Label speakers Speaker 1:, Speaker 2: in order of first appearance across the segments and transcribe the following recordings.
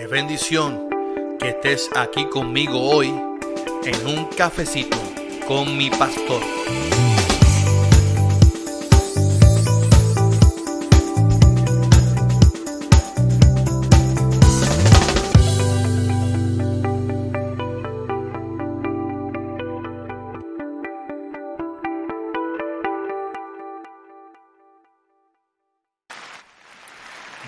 Speaker 1: Qué bendición que estés aquí conmigo hoy en un cafecito con mi pastor.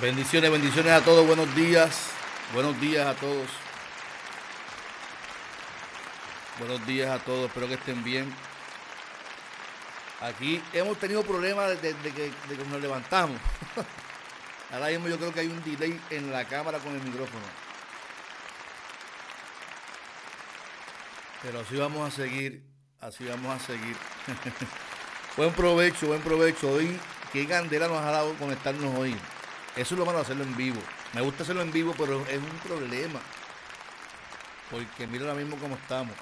Speaker 1: Bendiciones, bendiciones a todos, buenos días, buenos días a todos. Buenos días a todos, espero que estén bien. Aquí hemos tenido problemas desde que, nos levantamos. Ahora mismo yo creo que hay un delay en la cámara con el micrófono. Pero así vamos a seguir, así vamos a seguir. buen provecho, buen provecho. Hoy, qué candela nos ha dado conectarnos hoy. Eso es lo malo de hacerlo en vivo. Me gusta hacerlo en vivo, pero es un problema. Porque mira ahora mismo cómo estamos.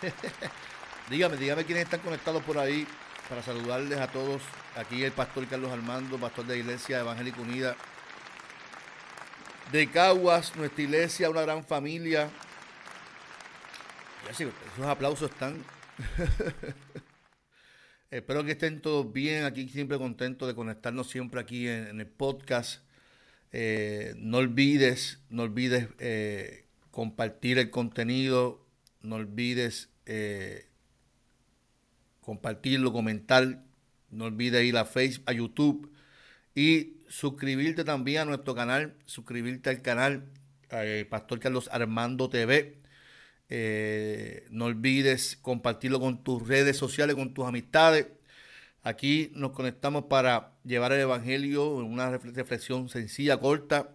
Speaker 1: dígame, dígame quiénes están conectados por ahí para saludarles a todos. Aquí el pastor Carlos Armando, pastor de la Iglesia Evangélica Unida de Caguas, nuestra iglesia, una gran familia. Y así, esos aplausos están. Espero que estén todos bien, aquí siempre contentos de conectarnos siempre aquí en, el podcast. Eh, no olvides, no olvides eh, compartir el contenido, no olvides eh, compartirlo, comentar, no olvides ir a Facebook, a YouTube y suscribirte también a nuestro canal, suscribirte al canal Pastor Carlos Armando TV. no olvides compartirlo con tus redes sociales, con tus amistades. Aquí nos conectamos para llevar el Evangelio, una reflexión sencilla, corta.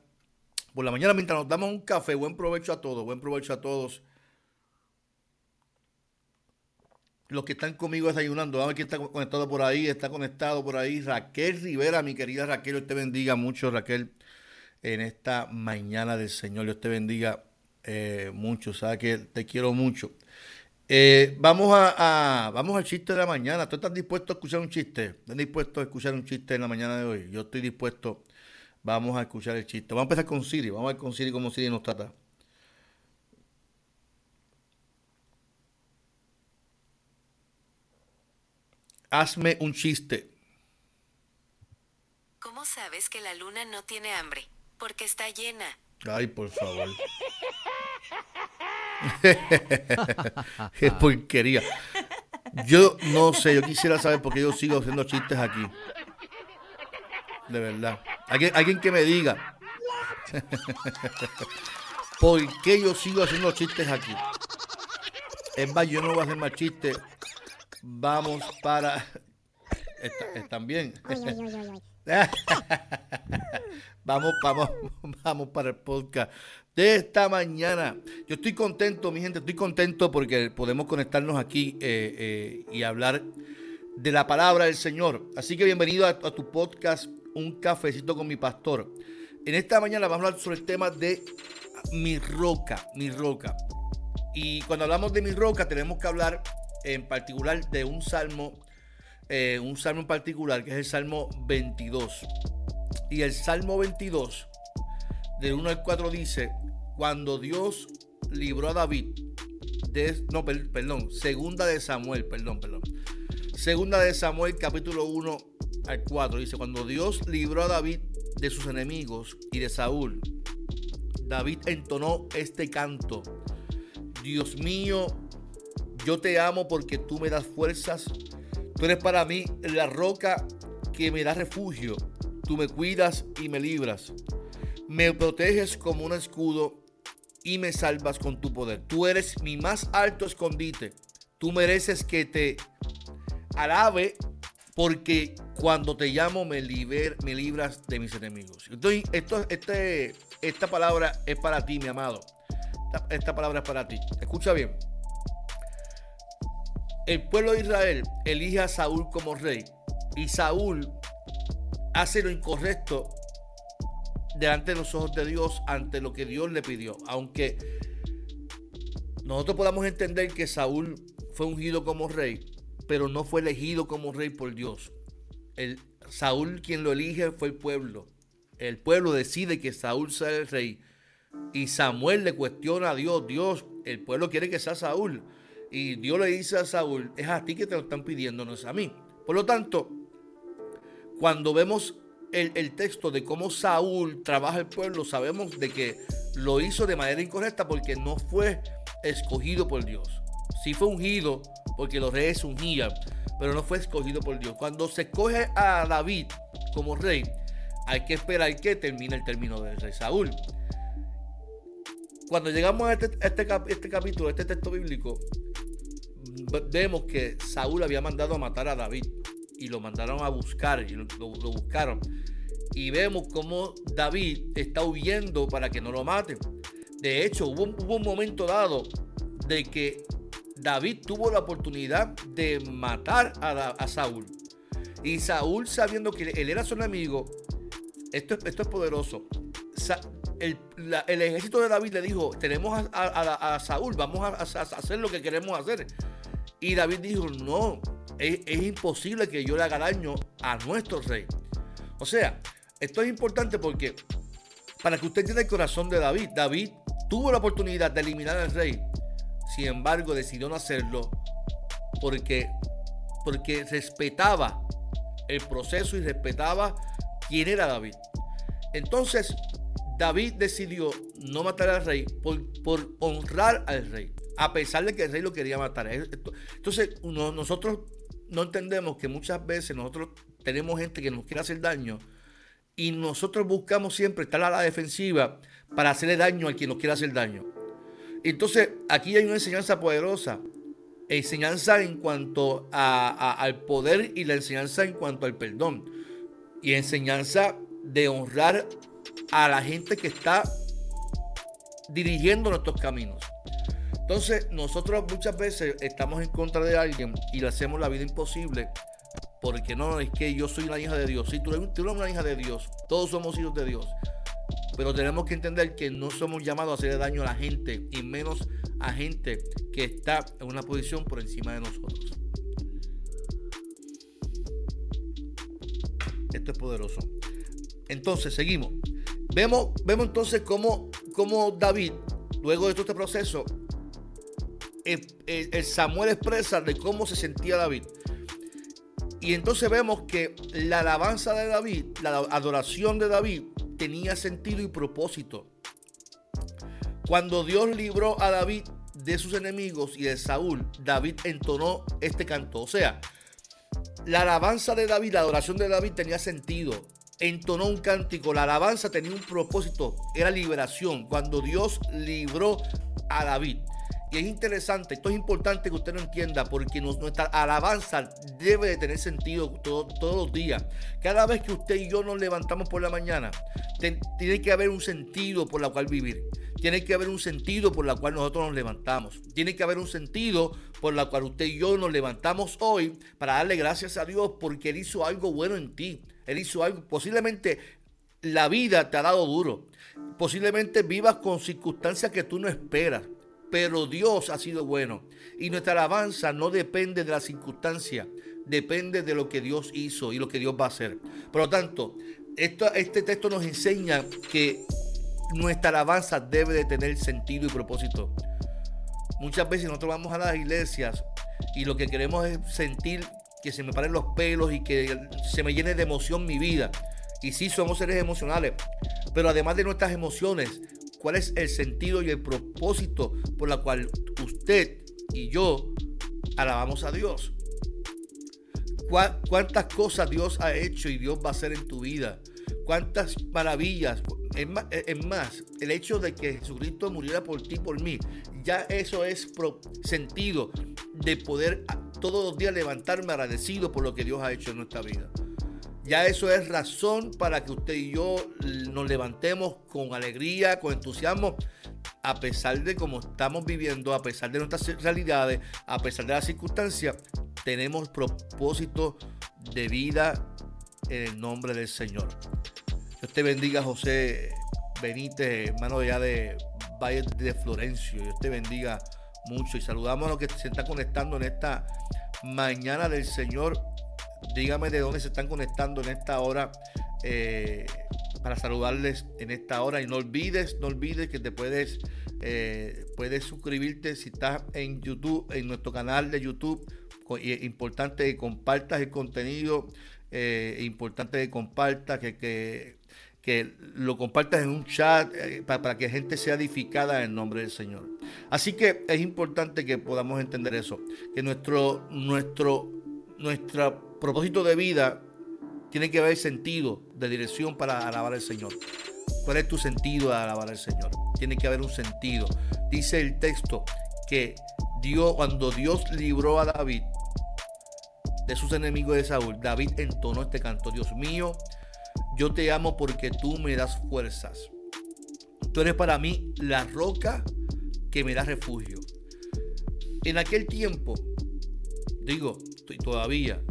Speaker 1: Por la mañana, mientras nos damos un café, buen provecho a todos, buen provecho a todos. Los que están conmigo desayunando, a ver quién está conectado por ahí, está conectado por ahí. Raquel Rivera, mi querida Raquel, Dios te bendiga mucho, Raquel, en esta mañana del Señor. Dios te bendiga eh, mucho, sabes que te quiero mucho. Eh, vamos a, vamos al chiste de la mañana. ¿Tú estás dispuesto a escuchar un chiste? ¿Estás dispuesto a escuchar un chiste en la mañana de hoy? Yo estoy dispuesto. Vamos a escuchar el chiste. Vamos a empezar con Siri. Vamos a ver con Siri cómo Siri nos trata. Hazme un chiste.
Speaker 2: ¿Cómo sabes que la luna no tiene hambre? Porque está llena.
Speaker 1: Ay, por favor. Qué porquería. Yo no sé, yo quisiera saber por qué yo sigo haciendo chistes aquí. De verdad. Alguien, alguien que me diga. ¿Por qué yo sigo haciendo chistes aquí? Es más, yo no voy a hacer más chistes. Vamos para. ¿Están bien? vamos, vamos, vamos para el podcast de esta mañana. Yo estoy contento, mi gente, estoy contento porque podemos conectarnos aquí eh, eh, y hablar de la palabra del Señor. Así que bienvenido a, tu podcast, Un Cafecito con mi Pastor. En esta mañana vamos a hablar sobre el tema de mi roca, mi roca. Y cuando hablamos de mi roca tenemos que hablar en particular de un salmo, eh, un salmo en particular que es el Salmo 22. Y el Salmo 22 del 1 al 4 dice, cuando Dios libró a David, de, no, perdón, segunda de Samuel, perdón, perdón. Segunda de Samuel, capítulo 1 al 4, dice, cuando Dios libró a David de sus enemigos y de Saúl, David entonó este canto. Dios mío, yo te amo porque tú me das fuerzas. Tú eres para mí la roca que me da refugio. Tú me cuidas y me libras. Me proteges como un escudo y me salvas con tu poder. Tú eres mi más alto escondite. Tú mereces que te alabe porque cuando te llamo me, liber, me libras de mis enemigos. Entonces, esto, este, esta palabra es para ti, mi amado. Esta, esta palabra es para ti. Escucha bien. El pueblo de Israel elige a Saúl como rey y Saúl hace lo incorrecto delante de los ojos de Dios ante lo que Dios le pidió. Aunque nosotros podamos entender que Saúl fue ungido como rey, pero no fue elegido como rey por Dios. El, Saúl quien lo elige fue el pueblo. El pueblo decide que Saúl sea el rey, Y Samuel le cuestiona a Dios, Dios, el pueblo quiere que sea Saúl. Y Dios le dice a Saúl, es a ti que te lo están pidiendo, no es a mí. Por lo tanto, cuando vemos el, texto de cómo Saúl trabaja el pueblo, sabemos de que lo hizo de manera incorrecta porque no fue escogido por Dios. Sí fue ungido porque los reyes ungían, pero no fue escogido por Dios. Cuando se escoge a David como rey, hay que esperar que termine el término del rey Saúl. Cuando llegamos a este, este, este capítulo, este texto bíblico, vemos que Saúl había mandado a matar a David y lo mandaron a buscar y lo, buscaron. Y vemos cómo David está huyendo para que no lo maten. De hecho, hubo, un momento dado de que David tuvo la oportunidad de matar a, Saúl. Y Saúl, sabiendo que él era su enemigo, esto, esto es poderoso. el, ejército de David le dijo, tenemos a, Saúl, vamos a, hacer lo que queremos hacer. Y David dijo, no, es, imposible que yo le haga daño a nuestro rey. O sea, esto es importante porque para que usted entienda el corazón de David, David tuvo la oportunidad de eliminar al rey. Sin embargo, decidió no hacerlo porque, porque respetaba el proceso y respetaba quién era David. Entonces, David decidió no matar al rey por, por honrar al rey, a pesar de que el rey lo quería matar. Entonces, nosotros no entendemos que muchas veces nosotros tenemos gente que nos quiere hacer daño y nosotros buscamos siempre estar a la defensiva para hacerle daño a quien nos quiere hacer daño. Entonces, aquí hay una enseñanza poderosa. Enseñanza en cuanto al poder y la enseñanza en cuanto al perdón. Y enseñanza de honrar a la gente que está dirigiendo nuestros caminos. Entonces, nosotros muchas veces estamos en contra de alguien y le hacemos la vida imposible porque no, es que yo soy la hija de Dios. Si tú, eres, una hija de Dios, todos somos hijos de Dios. Pero tenemos que entender que no somos llamados a hacerle daño a la gente y menos a gente que está en una posición por encima de nosotros. Esto es poderoso. Entonces, seguimos. Vemos, vemos entonces cómo, cómo David, luego de todo este proceso, el, Samuel expresa de cómo se sentía David. Y entonces vemos que la alabanza de David, la adoración de David, tenía sentido y propósito. Cuando Dios libró a David de sus enemigos y de Saúl, David entonó este canto. O sea, la alabanza de David, la adoración de David tenía sentido. Entonó un cántico, la alabanza tenía un propósito, era liberación. Cuando Dios libró a David. Y es interesante, esto es importante que usted lo entienda porque nuestra alabanza debe de tener sentido todos los días. Cada vez que usted y yo nos levantamos por la mañana, tiene que haber un sentido por la cual vivir. Tiene que haber un sentido por la cual nosotros nos levantamos. Tiene que haber un sentido por la cual usted y yo nos levantamos hoy para darle gracias a Dios porque Él hizo algo bueno en ti. Él hizo algo, posiblemente la vida te ha dado duro. Posiblemente vivas con circunstancias que tú no esperas pero Dios ha sido bueno. Y nuestra alabanza no depende de la circunstancia, depende de lo que Dios hizo y lo que Dios va a hacer. Por lo tanto, este texto nos enseña que nuestra alabanza debe de tener sentido y propósito. Muchas veces nosotros vamos a las iglesias y lo que queremos es sentir que se me paren los pelos y que se me llene de emoción mi vida. Y sí, somos seres emocionales, pero además de nuestras emociones, cuál es el sentido y el propósito por la cual usted y yo alabamos a Dios. ¿Cuántas cosas Dios ha hecho y Dios va a hacer en tu vida? ¿Cuántas maravillas? Es más, el hecho de que Jesucristo muriera por ti, por mí, ya eso es sentido de poder todos los días levantarme agradecido por lo que Dios ha hecho en nuestra vida. Ya eso es razón para que usted y yo nos levantemos con alegría, con entusiasmo, a pesar de cómo estamos viviendo, a pesar de nuestras realidades, a pesar de las circunstancias, tenemos propósito de vida en el nombre del Señor. Dios te bendiga, José Benítez, hermano ya de Valle de Florencio. Dios te bendiga mucho y saludamos a los que se están conectando en esta mañana del Señor Dígame de dónde se están conectando en esta hora. Eh, para saludarles en esta hora. Y no olvides, no olvides que te puedes, eh, puedes suscribirte si estás en YouTube, en nuestro canal de YouTube. Importante que compartas el contenido, eh, importante que compartas, que, que, que, lo compartas en un chat para, para, que gente sea edificada en nombre del Señor. Así que es importante que podamos entender eso, que nuestro, nuestro, nuestro propósito de vida tiene que haber sentido de dirección para alabar al Señor. ¿Cuál es tu sentido de alabar al Señor? Tiene que haber un sentido. Dice el texto que Dios, cuando Dios libró a David de sus enemigos de Saúl, David entonó este canto. Dios mío, yo te amo porque tú me das fuerzas. Tú eres para mí la roca que me da refugio. En aquel tiempo, digo, todavía,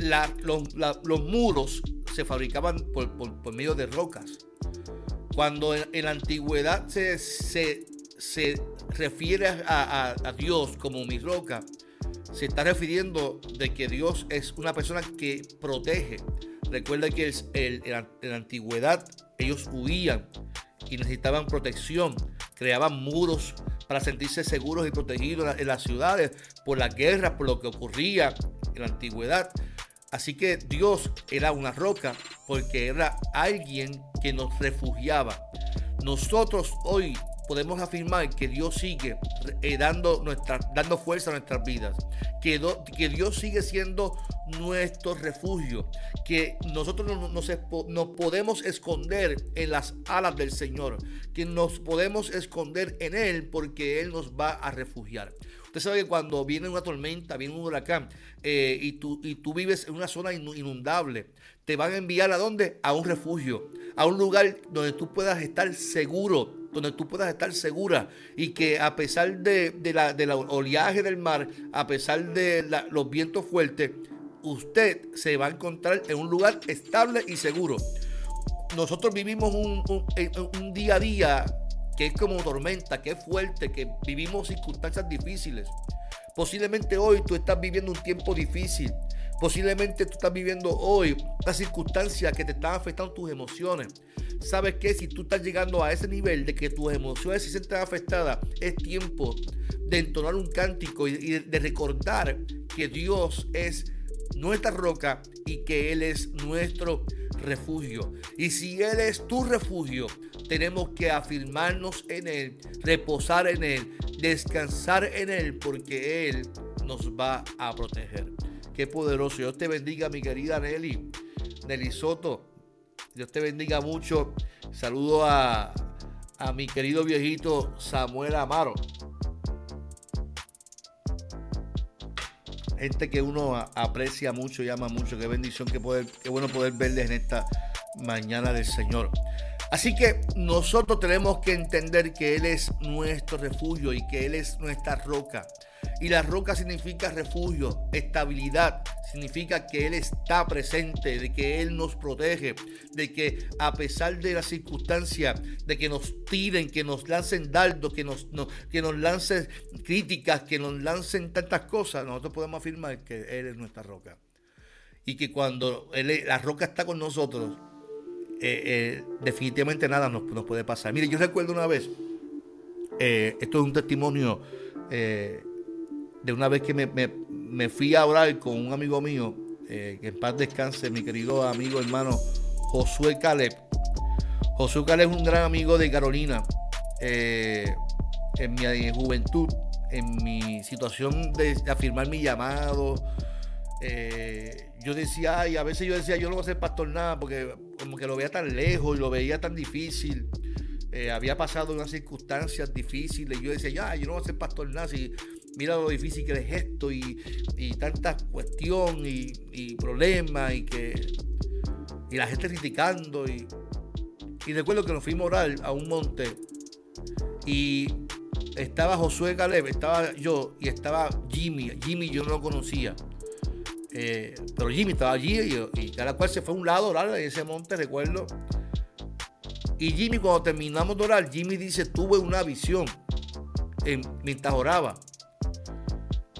Speaker 1: los, muros se fabricaban por, medio de rocas. Cuando en, la antigüedad se, refiere a, Dios como mi roca, se está refiriendo de que Dios es una persona que protege. Recuerda que en la antigüedad ellos huían y necesitaban protección, creaban muros para sentirse seguros y protegidos en las ciudades por las guerras, por lo que ocurría en la antigüedad. Así que Dios era una roca porque era alguien que nos refugiaba. Nosotros hoy podemos afirmar que Dios sigue eh, dando, dando fuerza a nuestras vidas, que, que, Dios sigue siendo nuestro refugio, que nosotros nos, nos, podemos esconder en las alas del Señor, que nos podemos esconder en Él porque Él nos va a refugiar. Usted sabe que cuando viene una tormenta, viene un huracán eh, y, tú, y tú vives en una zona inundable, te van a enviar a dónde? A un refugio, a un lugar donde tú puedas estar seguro, donde tú puedas estar segura y que a pesar de, la, del oleaje del mar, a pesar de los vientos fuertes, usted se va a encontrar en un lugar estable y seguro. Nosotros vivimos un día a día que es como tormenta, que es fuerte, que vivimos circunstancias difíciles. Posiblemente hoy tú estás viviendo un tiempo difícil. Posiblemente tú estás viviendo hoy una circunstancia que te está afectando tus emociones. ¿Sabes qué? Si tú estás llegando a ese nivel de que tus emociones se sienten afectadas, es tiempo de entonar un cántico y de recordar que Dios es nuestra roca y que Él es nuestro refugio. Y si Él es tu refugio, tenemos que afirmarnos en Él, reposar en Él, descansar en Él, porque Él nos va a proteger. Qué poderoso. Dios te bendiga, mi querida Nelly. Nelly Soto. Dios te bendiga mucho. Saludo a, a mi querido viejito Samuel Amaro. Gente que uno aprecia mucho y ama mucho. Qué bendición, qué, poder, qué bueno poder verles en esta mañana del Señor. Así que nosotros tenemos que entender que Él es nuestro refugio y que Él es nuestra roca. Y la roca significa refugio, estabilidad, significa que Él está presente, de que Él nos protege, de que a pesar de las circunstancias, de que nos tiren, que nos lancen dardos, que nos, que nos lancen críticas, que nos lancen tantas cosas, nosotros podemos afirmar que Él es nuestra roca. Y que cuando la roca está con nosotros, eh, eh, definitivamente nada nos, puede pasar. Mire, yo recuerdo una vez, eh, esto es un testimonio de una vez que me, fui a orar con un amigo mío, que en paz descanse, mi querido amigo hermano Josué Caleb. Josué Caleb es un gran amigo de Carolina. en mi juventud, en mi situación de afirmar mi llamado, yo decía, ay, a veces yo decía, yo no voy a ser pastor nada, porque como que lo veía tan lejos y lo veía tan difícil. Eh, había pasado unas circunstancias difíciles. Yo decía, ya, yo no voy a ser pastor nada. Mira lo difícil que es esto y, y tanta cuestión y, problemas y que y la gente criticando. Y, y recuerdo que nos fuimos a orar a un monte y estaba Josué Caleb, estaba yo y estaba Jimmy. Jimmy yo no lo conocía. Eh, pero Jimmy estaba allí y, cada cual se fue a un lado a orar en ese monte, recuerdo. Y Jimmy, cuando terminamos de orar, Jimmy dice: Tuve una visión en, mientras oraba.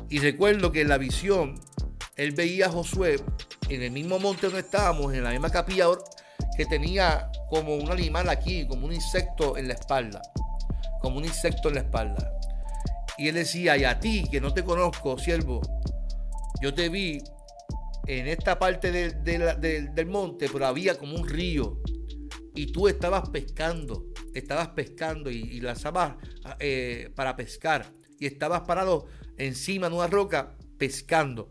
Speaker 1: Y recuerdo que en la visión, él veía a Josué en el mismo monte donde estábamos, en la misma capilla, que tenía como un animal aquí, como un insecto en la espalda, como un insecto en la espalda. Y él decía, y a ti que no te conozco, siervo, yo te vi en esta parte del monte, pero había como un río y tú estabas pescando, estabas pescando y, y lanzabas eh, para pescar y estabas parado encima de una roca pescando.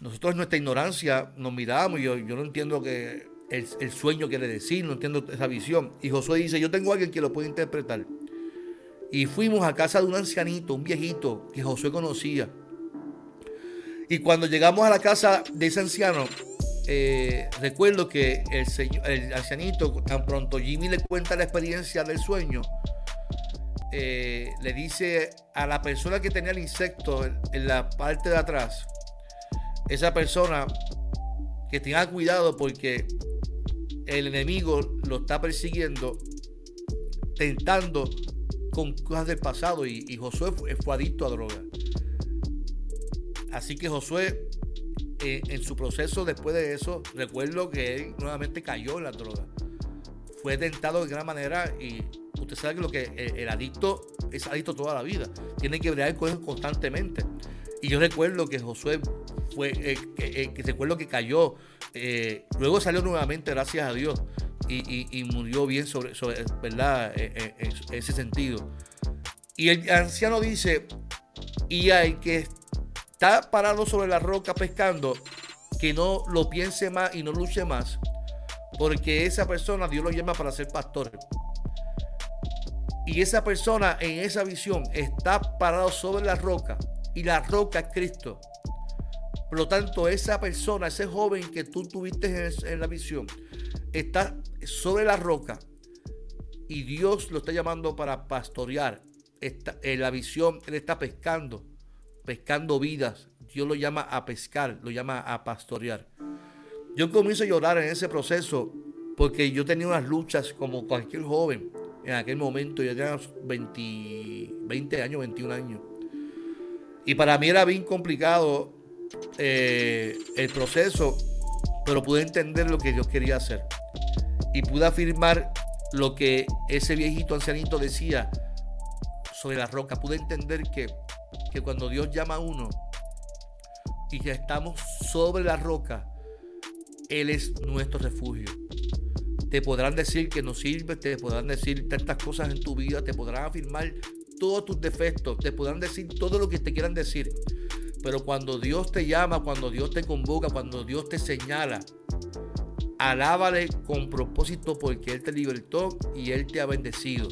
Speaker 1: Nosotros en nuestra ignorancia nos miramos y yo, no entiendo que el, el, sueño quiere decir, no entiendo esa visión. Y Josué dice, yo tengo a alguien que lo puede interpretar. Y fuimos a casa de un ancianito, un viejito que Josué conocía. Y cuando llegamos a la casa de ese anciano, eh, recuerdo que el, señor, el ancianito, tan pronto Jimmy le cuenta la experiencia del sueño, eh, le dice a la persona que tenía el insecto en, la parte de atrás, esa persona que tenga cuidado porque el enemigo lo está persiguiendo, tentando con cosas del pasado y, Josué fue adicto a droga. Así que Josué, eh, en su proceso después de eso, recuerdo que él nuevamente cayó en la droga. Fue tentado de gran manera y usted sabe que lo que eh, el, adicto es adicto toda la vida. Tiene que bregar con constantemente. Y yo recuerdo que Josué fue, eh, que, recuerdo que cayó, luego salió nuevamente, gracias a Dios, y, murió bien sobre, sobre ¿verdad? en ese sentido. Y el anciano dice, y hay que está parado sobre la roca pescando, que no lo piense más y no luche más, porque esa persona Dios lo llama para ser pastor. Y esa persona en esa visión está parado sobre la roca y la roca es Cristo. Por lo tanto, esa persona, ese joven que tú tuviste en, la visión, está sobre la roca y Dios lo está llamando para pastorear. en la visión, Él está pescando pescando vidas. Dios lo llama a pescar, lo llama a pastorear. Yo comienzo a llorar en ese proceso porque yo tenía unas luchas como cualquier joven en aquel momento. Yo tenía 20, 20 años, 21 años. Y para mí era bien complicado eh, el proceso, pero pude entender lo que Dios quería hacer. Y pude afirmar lo que ese viejito ancianito decía sobre la roca. Pude entender que que cuando Dios llama a uno y ya estamos sobre la roca, Él es nuestro refugio. Te podrán decir que no sirve, te podrán decir tantas cosas en tu vida, te podrán afirmar todos tus defectos, te podrán decir todo lo que te quieran decir. Pero cuando Dios te llama, cuando Dios te convoca, cuando Dios te señala, alábale con propósito porque Él te libertó y Él te ha bendecido.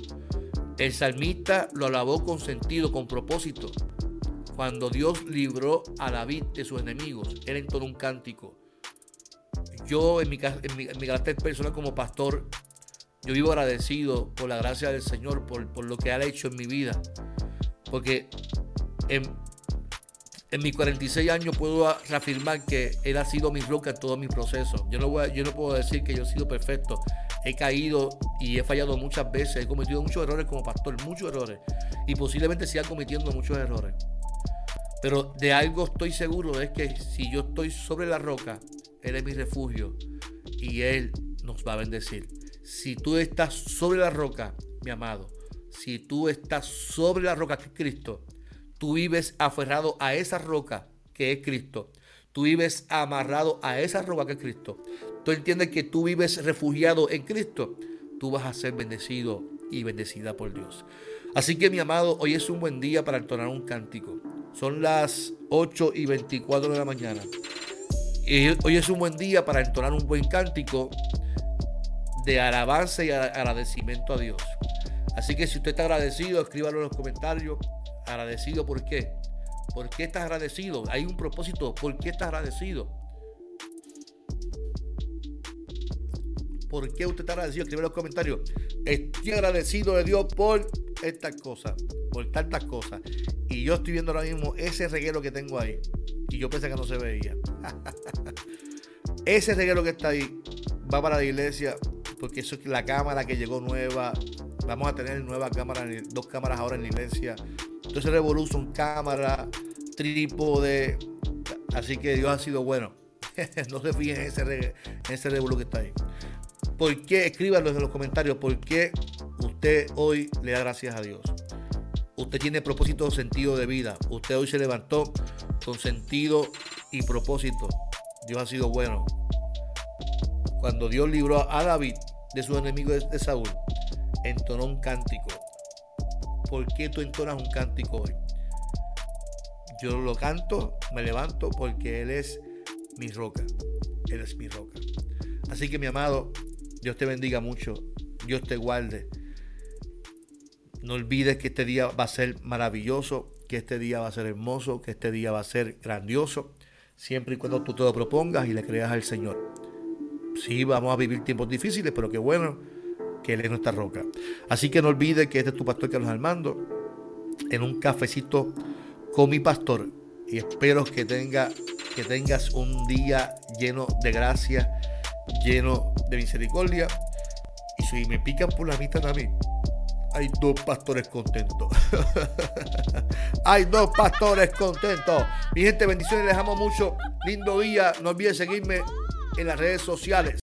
Speaker 1: El salmista lo alabó con sentido, con propósito. Cuando Dios libró a David de sus enemigos, él entonó un cántico. Yo en mi, carácter personal como pastor, yo vivo agradecido por la gracia del Señor, por, lo que ha hecho en mi vida. Porque en, mis 46 años puedo reafirmar que Él ha sido mi roca en todo mi proceso. Yo no, yo no puedo decir que yo he sido perfecto. He caído y he fallado muchas veces. He cometido muchos errores como pastor, muchos errores. Y posiblemente siga cometiendo muchos errores. Pero de algo estoy seguro, es que si yo estoy sobre la roca, Él es mi refugio y Él nos va a bendecir. Si tú estás sobre la roca, mi amado, si tú estás sobre la roca que es Cristo, tú vives aferrado a esa roca que es Cristo. Tú vives amarrado a esa roca que es Cristo. Tú entiendes que tú vives refugiado en Cristo. Tú vas a ser bendecido y bendecida por Dios. Así que mi amado, hoy es un buen día para entonar un cántico. Son las 8 y 24 de la mañana. Y hoy es un buen día para entonar un buen cántico de alabanza y agradecimiento a Dios. Así que si usted está agradecido, escríbalo en los comentarios. Agradecido por qué. ¿Por qué estás agradecido? Hay un propósito. ¿Por qué estás agradecido? ¿Por qué usted está agradecido? Escribe en los comentarios. Estoy agradecido de Dios por estas cosas, por tantas cosas. Y yo estoy viendo ahora mismo ese reguero que tengo ahí. Yo pensé que no se veía. ese reguero que está ahí va para la iglesia. Porque eso es la cámara que llegó nueva. Vamos a tener nueva cámara, dos cámaras ahora en la iglesia. Entonces Revolution, cámara, trípode. Así que Dios ha sido bueno. no se fijen en ese, en ese revuelo que está ahí. ¿Por qué? Escríbanlo en los comentarios. ¿Por qué usted hoy le da gracias a Dios? Usted tiene propósito, sentido de vida. Usted hoy se levantó con sentido y propósito. Dios ha sido bueno. Cuando Dios libró a David de su enemigo de Saúl, entonó un cántico. ¿Por qué tú entonas un cántico hoy? Yo lo canto, me levanto porque Él es mi roca. Él es mi roca. Así que mi amado, Dios te bendiga mucho. Dios te guarde. No olvides que este día va a ser maravilloso, que este día va a ser hermoso, que este día va a ser grandioso, siempre y cuando tú te lo propongas y le creas al Señor. Sí, vamos a vivir tiempos difíciles, pero qué bueno que Él es nuestra roca. Así que no olvides que este es tu pastor Carlos Armando, en un cafecito con mi pastor. Y espero que, tenga, que tengas un día lleno de gracia, lleno de misericordia. Y si me pican por la mitad mí, hay dos pastores contentos. hay dos pastores contentos. Mi gente, bendiciones, les amo mucho. Lindo día. No olviden seguirme en las redes sociales.